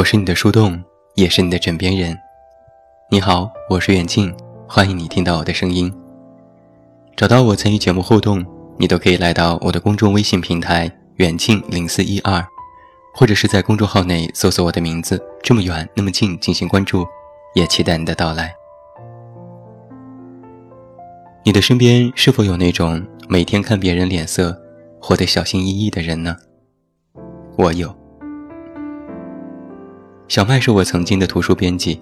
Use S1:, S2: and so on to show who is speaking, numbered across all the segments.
S1: 我是你的树洞，也是你的枕边人。你好，我是远近，欢迎你听到我的声音。找到我参与节目互动，你都可以来到我的公众微信平台远近零四一二，或者是在公众号内搜索我的名字“这么远那么近”进行关注，也期待你的到来。你的身边是否有那种每天看别人脸色，活得小心翼翼的人呢？我有。小麦是我曾经的图书编辑，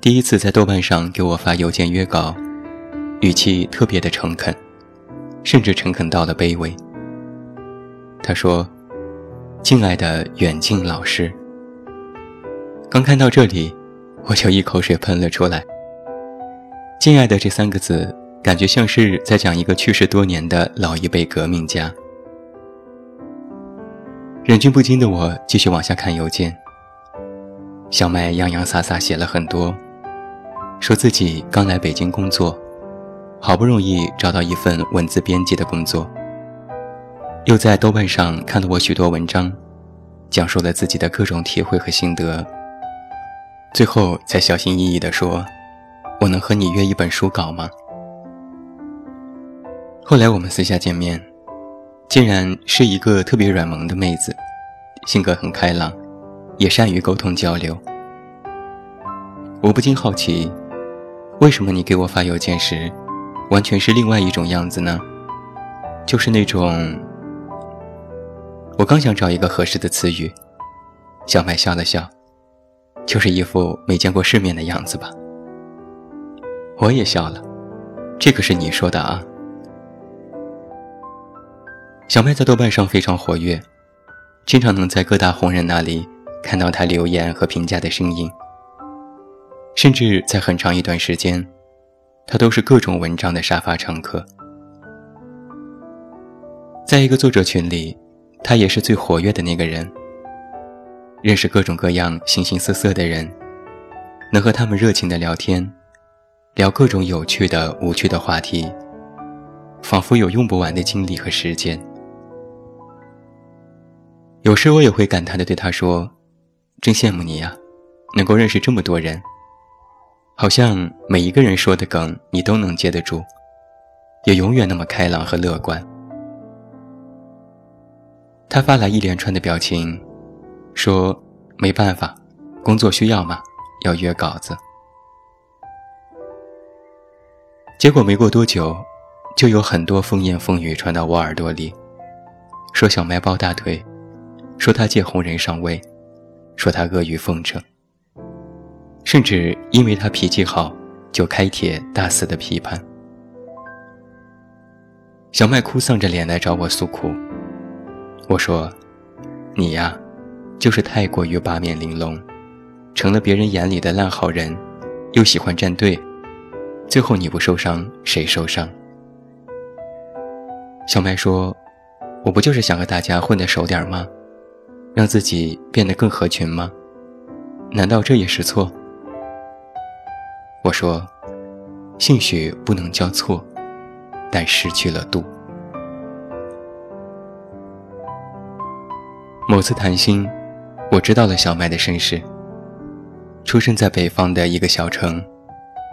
S1: 第一次在豆瓣上给我发邮件约稿，语气特别的诚恳，甚至诚恳到了卑微。他说：“敬爱的远近老师。”刚看到这里，我就一口水喷了出来。“敬爱的”这三个字，感觉像是在讲一个去世多年的老一辈革命家。忍俊不禁的我继续往下看邮件。小麦洋洋洒洒写了很多，说自己刚来北京工作，好不容易找到一份文字编辑的工作，又在豆瓣上看了我许多文章，讲述了自己的各种体会和心得，最后才小心翼翼地说：“我能和你约一本书稿吗？”后来我们私下见面，竟然是一个特别软萌的妹子，性格很开朗。也善于沟通交流，我不禁好奇，为什么你给我发邮件时，完全是另外一种样子呢？就是那种……我刚想找一个合适的词语，小麦笑了笑，就是一副没见过世面的样子吧。我也笑了，这可是你说的啊。小麦在豆瓣上非常活跃，经常能在各大红人那里。看到他留言和评价的声音，甚至在很长一段时间，他都是各种文章的沙发常客。在一个作者群里，他也是最活跃的那个人，认识各种各样形形色色的人，能和他们热情的聊天，聊各种有趣的、无趣的话题，仿佛有用不完的精力和时间。有时我也会感叹的对他说。真羡慕你呀，能够认识这么多人，好像每一个人说的梗你都能接得住，也永远那么开朗和乐观。他发来一连串的表情，说：“没办法，工作需要嘛，要约稿子。”结果没过多久，就有很多风言风语传到我耳朵里，说小麦抱大腿，说他借红人上位。说他阿谀奉承，甚至因为他脾气好，就开帖大肆的批判。小麦哭丧着脸来找我诉苦，我说：“你呀，就是太过于八面玲珑，成了别人眼里的烂好人，又喜欢站队，最后你不受伤谁受伤？”小麦说：“我不就是想和大家混得熟点吗？”让自己变得更合群吗？难道这也是错？我说，兴许不能叫错，但失去了度。某次谈心，我知道了小麦的身世。出生在北方的一个小城，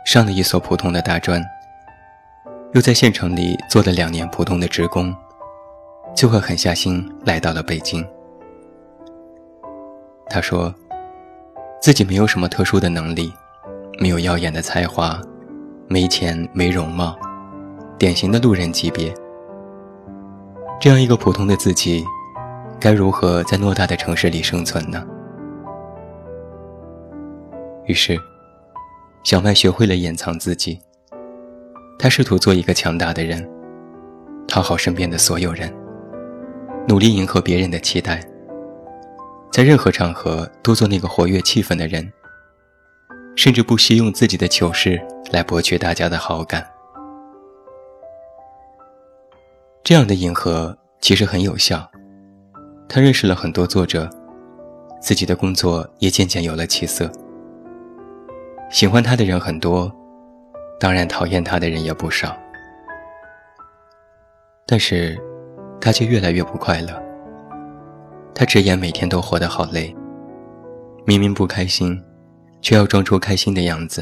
S1: 上了一所普通的大专，又在县城里做了两年普通的职工，就会狠下心来到了北京。他说，自己没有什么特殊的能力，没有耀眼的才华，没钱没容貌，典型的路人级别。这样一个普通的自己，该如何在偌大的城市里生存呢？于是，小麦学会了掩藏自己。他试图做一个强大的人，讨好身边的所有人，努力迎合别人的期待。在任何场合都做那个活跃气氛的人，甚至不惜用自己的糗事来博取大家的好感。这样的迎合其实很有效，他认识了很多作者，自己的工作也渐渐有了起色。喜欢他的人很多，当然讨厌他的人也不少。但是，他却越来越不快乐。他直言每天都活得好累，明明不开心，却要装出开心的样子；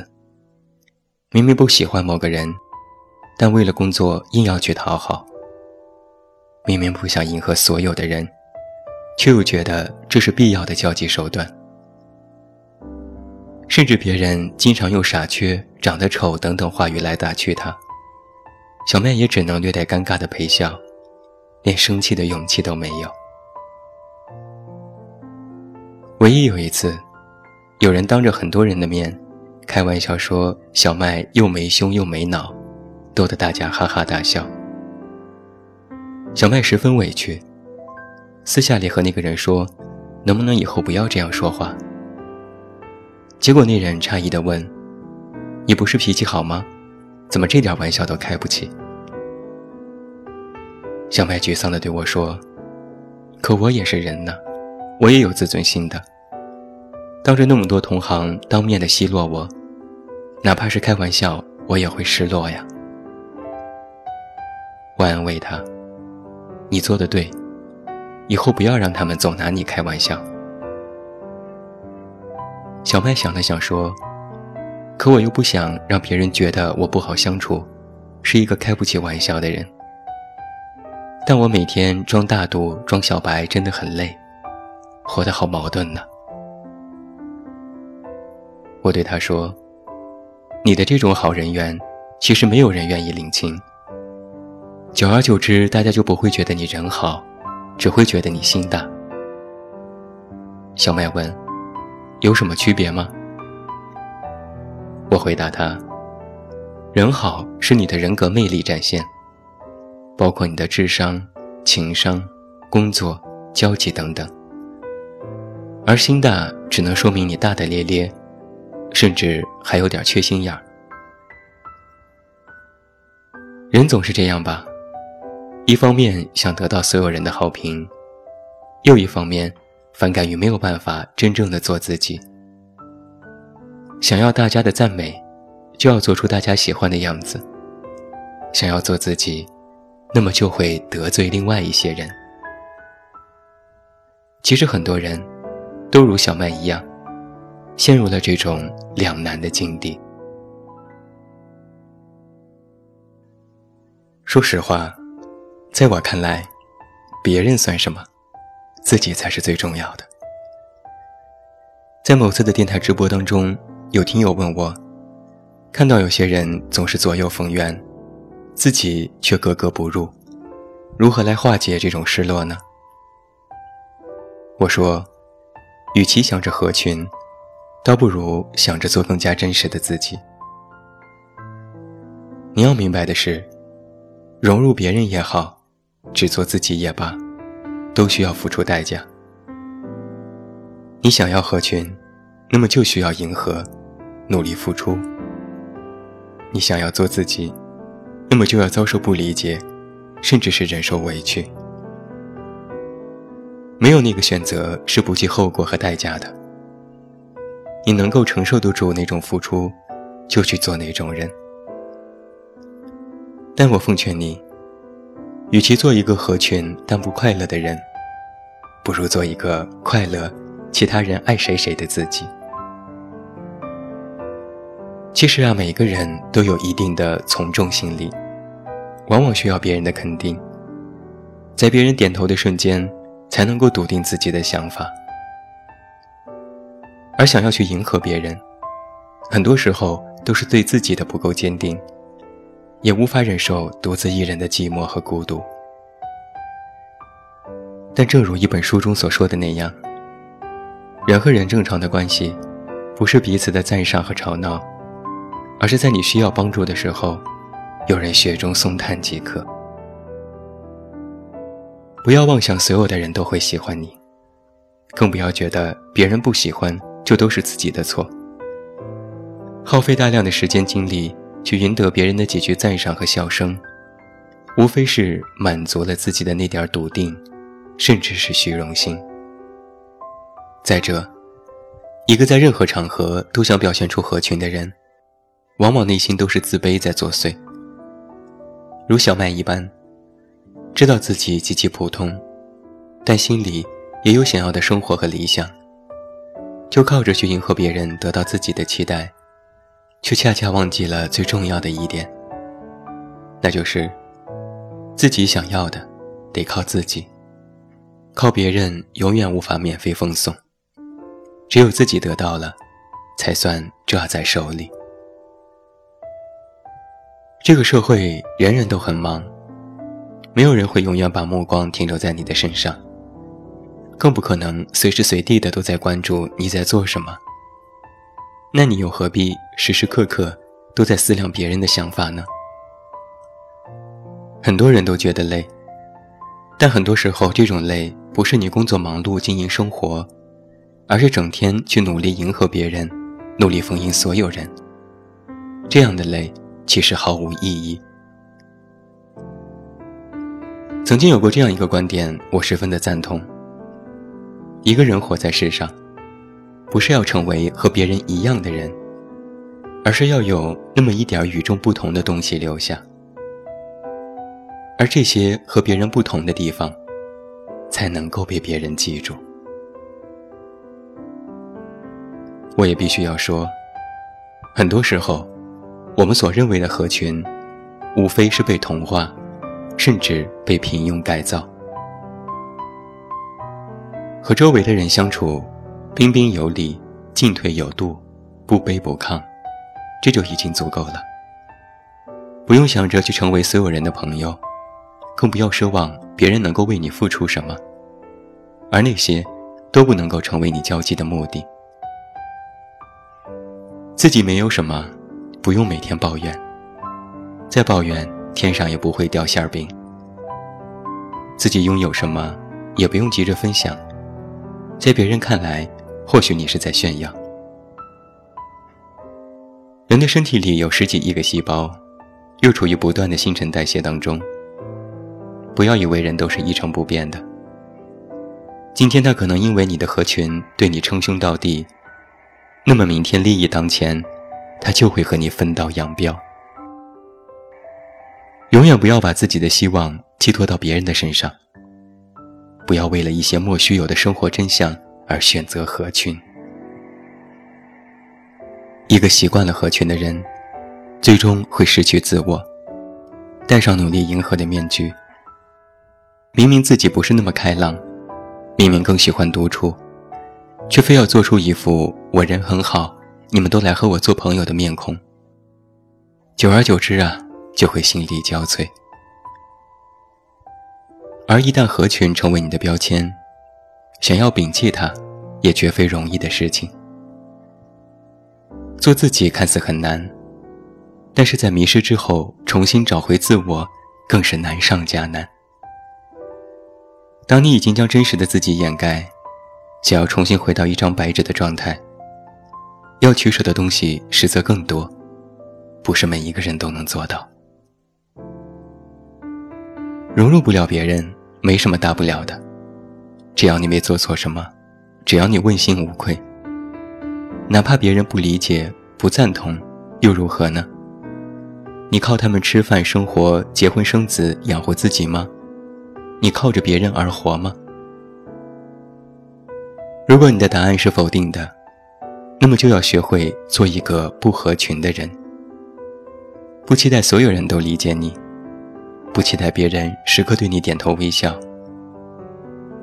S1: 明明不喜欢某个人，但为了工作硬要去讨好；明明不想迎合所有的人，却又觉得这是必要的交际手段。甚至别人经常用“傻缺”“长得丑”等等话语来打趣他，小麦也只能略带尴尬的陪笑，连生气的勇气都没有。唯一有一次，有人当着很多人的面，开玩笑说小麦又没胸又没脑，逗得大家哈哈大笑。小麦十分委屈，私下里和那个人说：“能不能以后不要这样说话？”结果那人诧异地问：“你不是脾气好吗？怎么这点玩笑都开不起？”小麦沮丧地对我说：“可我也是人呢，我也有自尊心的。当着那么多同行当面的奚落我，哪怕是开玩笑，我也会失落呀。”我安慰他：“你做的对，以后不要让他们总拿你开玩笑。”小麦想了想说：“可我又不想让别人觉得我不好相处，是一个开不起玩笑的人。但我每天装大度、装小白真的很累，活得好矛盾呢。”我对他说：“你的这种好人缘，其实没有人愿意领情。久而久之，大家就不会觉得你人好，只会觉得你心大。”小麦问。有什么区别吗？我回答他：“人好是你的人格魅力展现，包括你的智商、情商、工作、交际等等；而心大只能说明你大大咧咧，甚至还有点缺心眼儿。人总是这样吧，一方面想得到所有人的好评，又一方面。”反感于没有办法真正的做自己，想要大家的赞美，就要做出大家喜欢的样子。想要做自己，那么就会得罪另外一些人。其实很多人，都如小麦一样，陷入了这种两难的境地。说实话，在我看来，别人算什么？自己才是最重要的。在某次的电台直播当中，有听友问我，看到有些人总是左右逢源，自己却格格不入，如何来化解这种失落呢？我说，与其想着合群，倒不如想着做更加真实的自己。你要明白的是，融入别人也好，只做自己也罢。都需要付出代价。你想要合群，那么就需要迎合，努力付出；你想要做自己，那么就要遭受不理解，甚至是忍受委屈。没有那个选择是不计后果和代价的。你能够承受得住那种付出，就去做那种人。但我奉劝你。与其做一个合群但不快乐的人，不如做一个快乐、其他人爱谁谁的自己。其实啊，每个人都有一定的从众心理，往往需要别人的肯定，在别人点头的瞬间，才能够笃定自己的想法。而想要去迎合别人，很多时候都是对自己的不够坚定。也无法忍受独自一人的寂寞和孤独。但正如一本书中所说的那样，人和人正常的关系，不是彼此的赞赏和吵闹，而是在你需要帮助的时候，有人雪中送炭即可。不要妄想所有的人都会喜欢你，更不要觉得别人不喜欢就都是自己的错。耗费大量的时间精力。去赢得别人的几句赞赏和笑声，无非是满足了自己的那点笃定，甚至是虚荣心。再者，一个在任何场合都想表现出合群的人，往往内心都是自卑在作祟。如小麦一般，知道自己极其普通，但心里也有想要的生活和理想，就靠着去迎合别人，得到自己的期待，却恰恰忘记了最重要的一点，那就是自己想要的得靠自己，靠别人永远无法免费奉送，只有自己得到了，才算抓在手里。这个社会人人都很忙，没有人会永远把目光停留在你的身上。更不可能随时随地的都在关注你在做什么。那你又何必时时刻刻都在思量别人的想法呢？很多人都觉得累，但很多时候这种累不是你工作忙碌经营生活，而是整天去努力迎合别人，努力逢迎所有人。这样的累其实毫无意义。曾经有过这样一个观点，我十分的赞同。一个人活在世上，不是要成为和别人一样的人，而是要有那么一点与众不同的东西留下。而这些和别人不同的地方，才能够被别人记住。我也必须要说，很多时候，我们所认为的合群，无非是被同化，甚至被平庸改造。和周围的人相处，彬彬有礼，进退有度，不卑不亢，这就已经足够了。不用想着去成为所有人的朋友，更不要奢望别人能够为你付出什么，而那些都不能够成为你交际的目的。自己没有什么，不用每天抱怨，再抱怨天上也不会掉馅儿饼。自己拥有什么，也不用急着分享。在别人看来，或许你是在炫耀。人的身体里有十几亿个细胞，又处于不断的新陈代谢当中。不要以为人都是一成不变的。今天他可能因为你的合群对你称兄道弟，那么明天利益当前，他就会和你分道扬镳。永远不要把自己的希望寄托到别人的身上。不要为了一些莫须有的生活真相而选择合群。一个习惯了合群的人，最终会失去自我，戴上努力迎合的面具。明明自己不是那么开朗，明明更喜欢独处，却非要做出一副我人很好，你们都来和我做朋友的面孔。久而久之啊，就会心力交瘁。而一旦合群成为你的标签，想要摒弃它，也绝非容易的事情。做自己看似很难，但是在迷失之后重新找回自我，更是难上加难。当你已经将真实的自己掩盖，想要重新回到一张白纸的状态，要取舍的东西实则更多，不是每一个人都能做到。融入不了别人。没什么大不了的，只要你没做错什么，只要你问心无愧，哪怕别人不理解、不赞同，又如何呢？你靠他们吃饭、生活、结婚、生子，养活自己吗？你靠着别人而活吗？如果你的答案是否定的，那么就要学会做一个不合群的人，不期待所有人都理解你。不期待别人时刻对你点头微笑。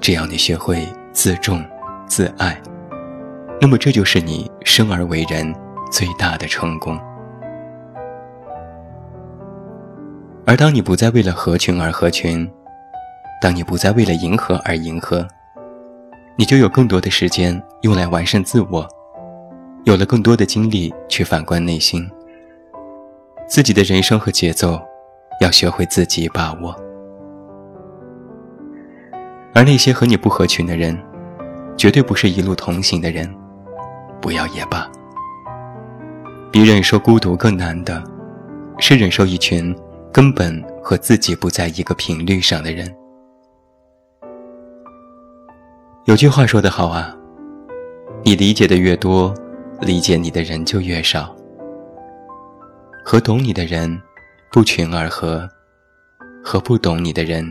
S1: 只要你学会自重、自爱，那么这就是你生而为人最大的成功。而当你不再为了合群而合群，当你不再为了迎合而迎合，你就有更多的时间用来完善自我，有了更多的精力去反观内心，自己的人生和节奏。要学会自己把握，而那些和你不合群的人，绝对不是一路同行的人，不要也罢。比忍受孤独更难的，是忍受一群根本和自己不在一个频率上的人。有句话说得好啊，你理解的越多，理解你的人就越少。和懂你的人。不群而合，和不懂你的人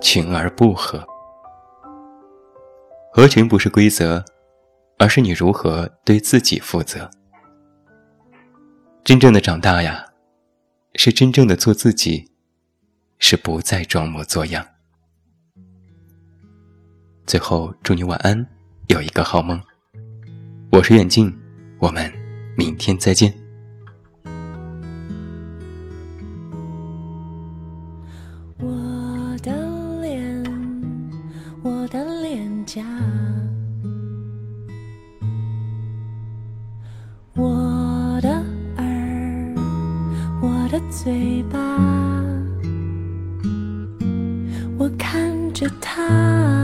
S1: 群而不合。合群不是规则，而是你如何对自己负责。真正的长大呀，是真正的做自己，是不再装模作样。最后，祝你晚安，有一个好梦。我是远近，我们明天再见。
S2: 嘴巴，我看着他。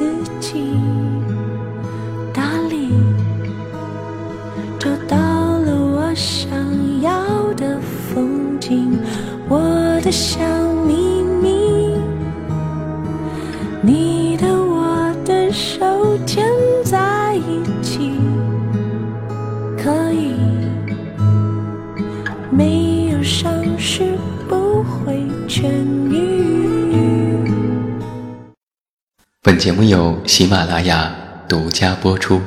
S2: 为
S1: 节目由喜马拉雅独家播出。